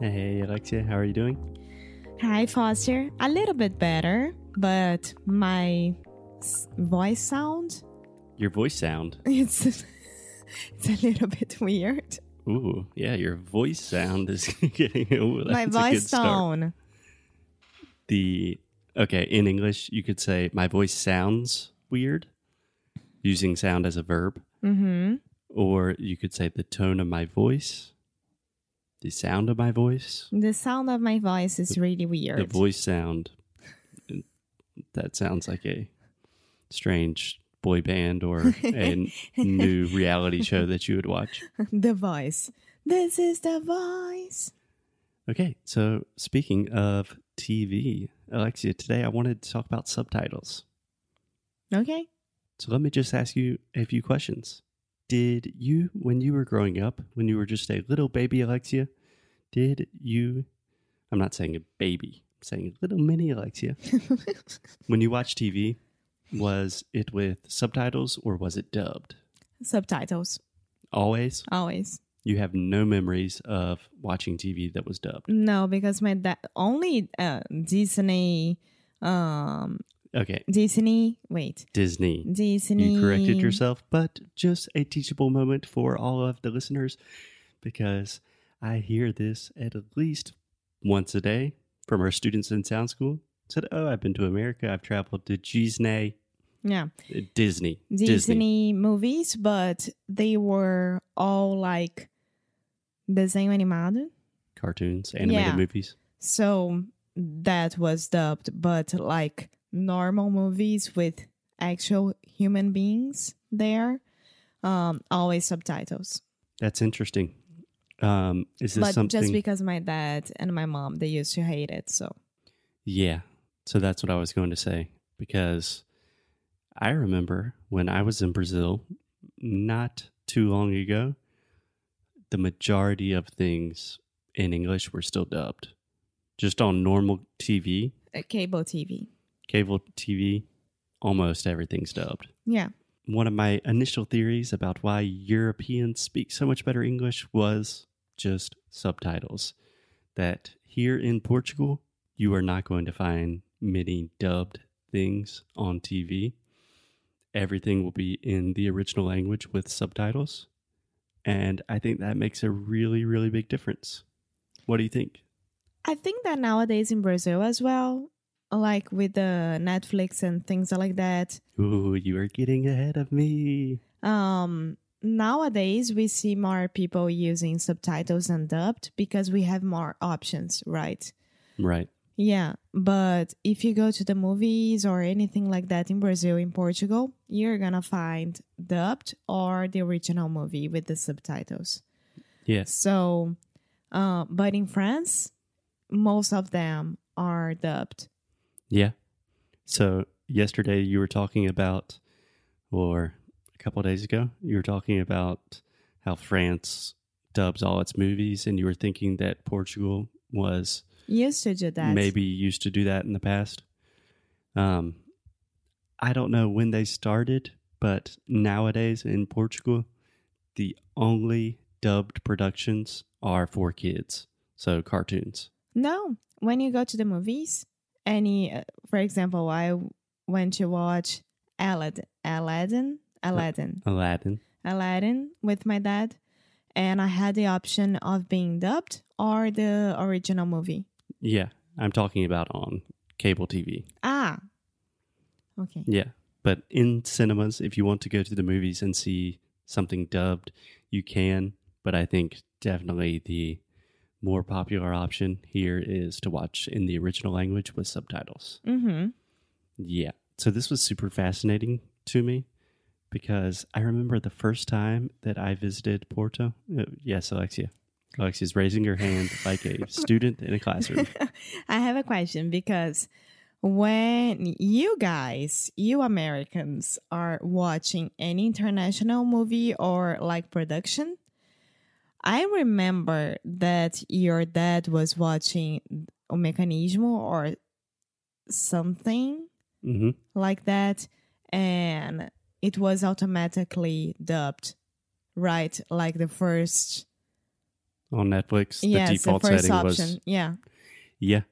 Hey, Alexia, how are you doing? Hi, Foster. A little bit better, but my voice sound Your voice sound. it's it's a little bit weird. Ooh, yeah, your voice sound is getting. Ooh, my that's a good voice tone. The okay in English, you could say my voice sounds weird, using sound as a verb, Mm-hmm. or you could say the tone of my voice, the sound of my voice, The sound of my voice is really weird. the voice sound. That sounds like a strange boy band or a new reality show that you would watch. the voice. This is the voice. Okay, so speaking of TV, Alexia, today I wanted to talk about subtitles. Okay. So let me just ask you a few questions. Did you, when you were growing up, when you were just a little baby Alexia, did you, I'm not saying a baby, I'm saying little mini Alexia, when you watched TV, was it with subtitles or was it dubbed? Subtitles Always? always. You have no memories of watching TV that was dubbed. No, because my dad only uh, Disney. Um, Okay, Disney. Wait, Disney. Disney. You corrected yourself, but just a teachable moment for all of the listeners because I hear this at least once a day from our students in Sound School. Said, "Oh, I've been to America. I've traveled to Disney, Yeah, uh, Disney, Disney, Disney." movies, but they were all like desenho animado. cartoons, animated Yeah. movies. So that was dubbed, but like normal movies with actual human beings there, um, always subtitles. That's interesting. Um, is this But something? just because my dad and my mom they used to hate it, so Yeah. So that's what I was going to say because I remember when I was in Brazil not too long ago, the majority of things in English were still dubbed. Just on normal TV, uh, cable TV. Cable TV, almost everything's dubbed. Yeah, One of my initial theories about why Europeans speak so much better English was just subtitles. That here in Portugal, you are not going to find many dubbed things on TV. Everything will be in the original language with subtitles. And I think that makes a really, really big difference. What do you think? I think that nowadays in Brazil as well, like with the Netflix and things like that, Ooh, you are getting ahead of me. um nowadays we see more people using subtitles and dubbed because we have more options right Right. yeah but if you go to the movies or anything like that in brazil in portugal you're gonna find dubbed or the original movie with the subtitles Yes. so uh, but in france most of them are dubbed Yeah. So yesterday you were talking about, or a couple of days ago, you were talking about how France dubs all its movies, and you were thinking that Portugal was used to do that maybe used to do that in the past. Um, I don't know when they started, but nowadays in Portugal, the only dubbed productions are for kids, so cartoons. No, when you go to the movies, any, uh, for example, I went to watch Aladdin, Aladdin, Aladdin, Aladdin. Aladdin with my dad, and I had the option of being dubbed or the original movie. Yeah, I'm talking about on cable TV. Ah, okay. Yeah. But in cinemas, if you want to go to the movies and see something dubbed, you can. But I think definitely the more popular option here is to watch in the original language with subtitles. Mm-hmm. Yeah. So this was super fascinating to me because I remember the first time that I visited Porto. Uh, yes, Alexia. Alexia's raising her hand like a student in a classroom. I have a question because when you guys, you Americans, are watching any international movie or like production, I remember that your dad was watching O Mecanismo or something hmm like that, and it was automatically dubbed, right? Like the first on Netflix. yes, the default first setting option. was Yeah. yeah.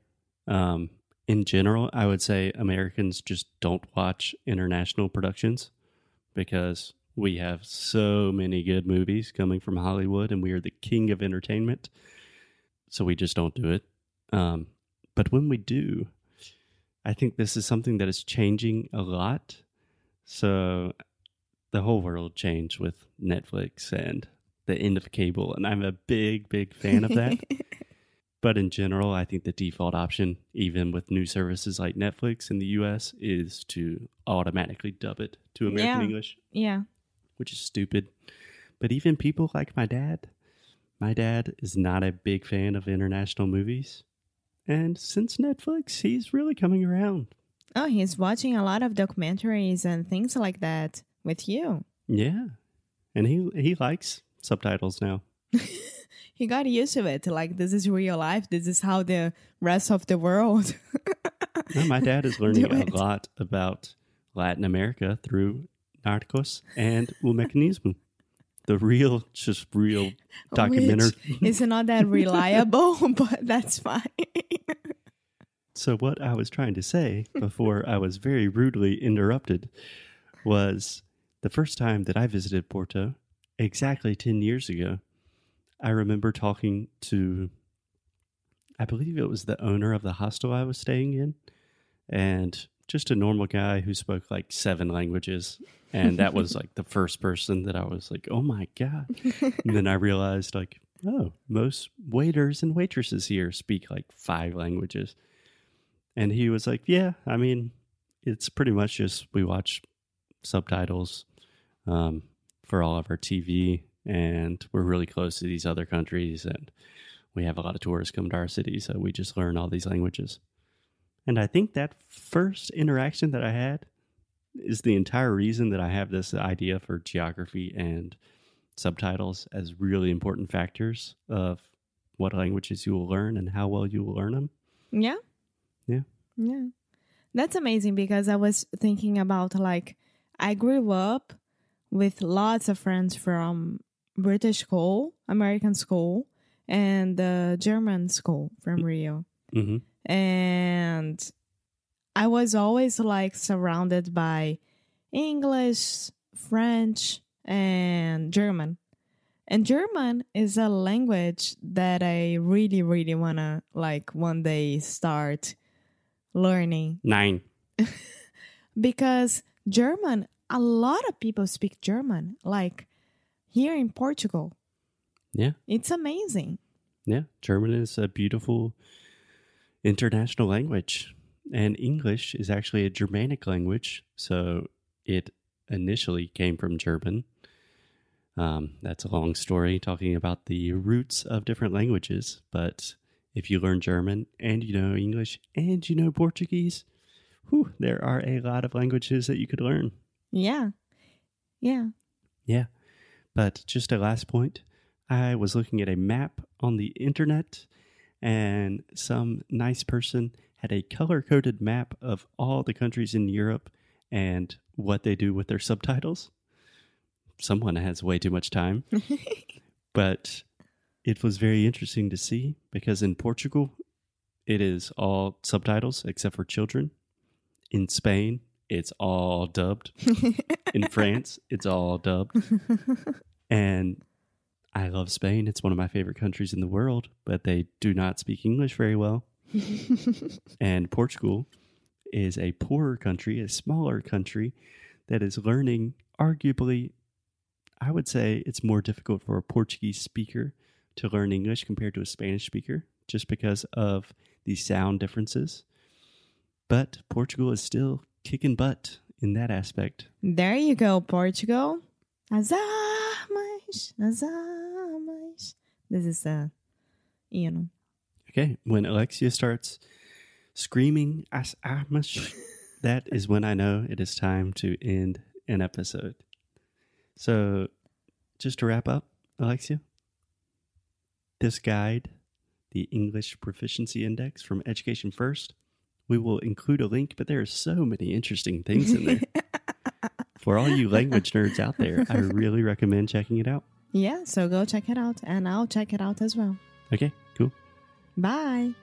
Um, in general, I would say Americans just don't watch international productions because we have so many good movies coming from Hollywood and we are the king of entertainment. So we just don't do it. Um, but when we do, I think this is something that is changing a lot. So the whole world changed with Netflix and the end of cable. And I'm a big, big fan of that. But in general, I think the default option, even with new services like Netflix in the US, is to automatically dub it to American Yeah. English, yeah. Which is stupid. But even people like my dad, my dad is not a big fan of international movies. And since Netflix, he's really coming around. Oh, he's watching a lot of documentaries and things like that with you. Yeah. And he he likes subtitles now. He got used to it. Like, this is real life. This is how the rest of the world. No, my dad is learning a lot about Latin America through Narcos and O Mecanismo. The real, just real documentary. Is not that reliable, but that's fine. So, what I was trying to say before I was very rudely interrupted was the first time that I visited Porto, exactly 10 years ago, I remember talking to, I believe it was the owner of the hostel I was staying in, and just a normal guy who spoke like seven languages. And that was like the first person that I was like, oh my God. and then I realized, like, oh, most waiters and waitresses here speak like five languages. And he was like, Yeah, I mean, it's pretty much just we watch subtitles um, for all of our TV, and we're really close to these other countries, and we have a lot of tourists come to our city, so we just learn all these languages. And I think that first interaction that I had is the entire reason that I have this idea for geography and subtitles as really important factors of what languages you will learn and how well you will learn them. Yeah. Yeah. Yeah. That's amazing because I was thinking about like I grew up with lots of friends from British school, American school, and uh, German school from Rio. hmm And I was always like surrounded by English, French, and German. And German is a language that I really, really want to like one day start learning Nine. because German, a lot of people speak German, like here in Portugal. Yeah. It's amazing. Yeah, German is a beautiful international language, and English is actually a Germanic language. So it initially came from German. Um, that's a long story talking about the roots of different languages. But if you learn German and you know English and you know Portuguese, whew, there are a lot of languages that you could learn. Yeah. Yeah. Yeah. But just a last point I was looking at a map on the internet, and some nice person had a color coded map of all the countries in Europe and what they do with their subtitles. Someone has way too much time, but it was very interesting to see because in Portugal, it is all subtitles except for children. In Spain, it's all dubbed. In France, it's all dubbed. And I love Spain. It's one of my favorite countries in the world, but they do not speak English very well. and Portugal is a poorer country, a smaller country that is learning, arguably, I would say it's more difficult for a Portuguese speaker to learn English compared to a Spanish speaker just because of the sound differences. But Portugal is still kicking butt in that aspect. There you go, Portugal. As armas, as armas. This is the, you know. Okay, when Alexia starts screaming as armas, that is when I know it is time to end an episode. So, just to wrap up, Alexia, this guide, the English Proficiency Index from Education First, we will include a link, but there are so many interesting things in there. For all you language nerds out there, I really recommend checking it out. Yeah, so go check it out, and I'll check it out as well. Okay. Bye.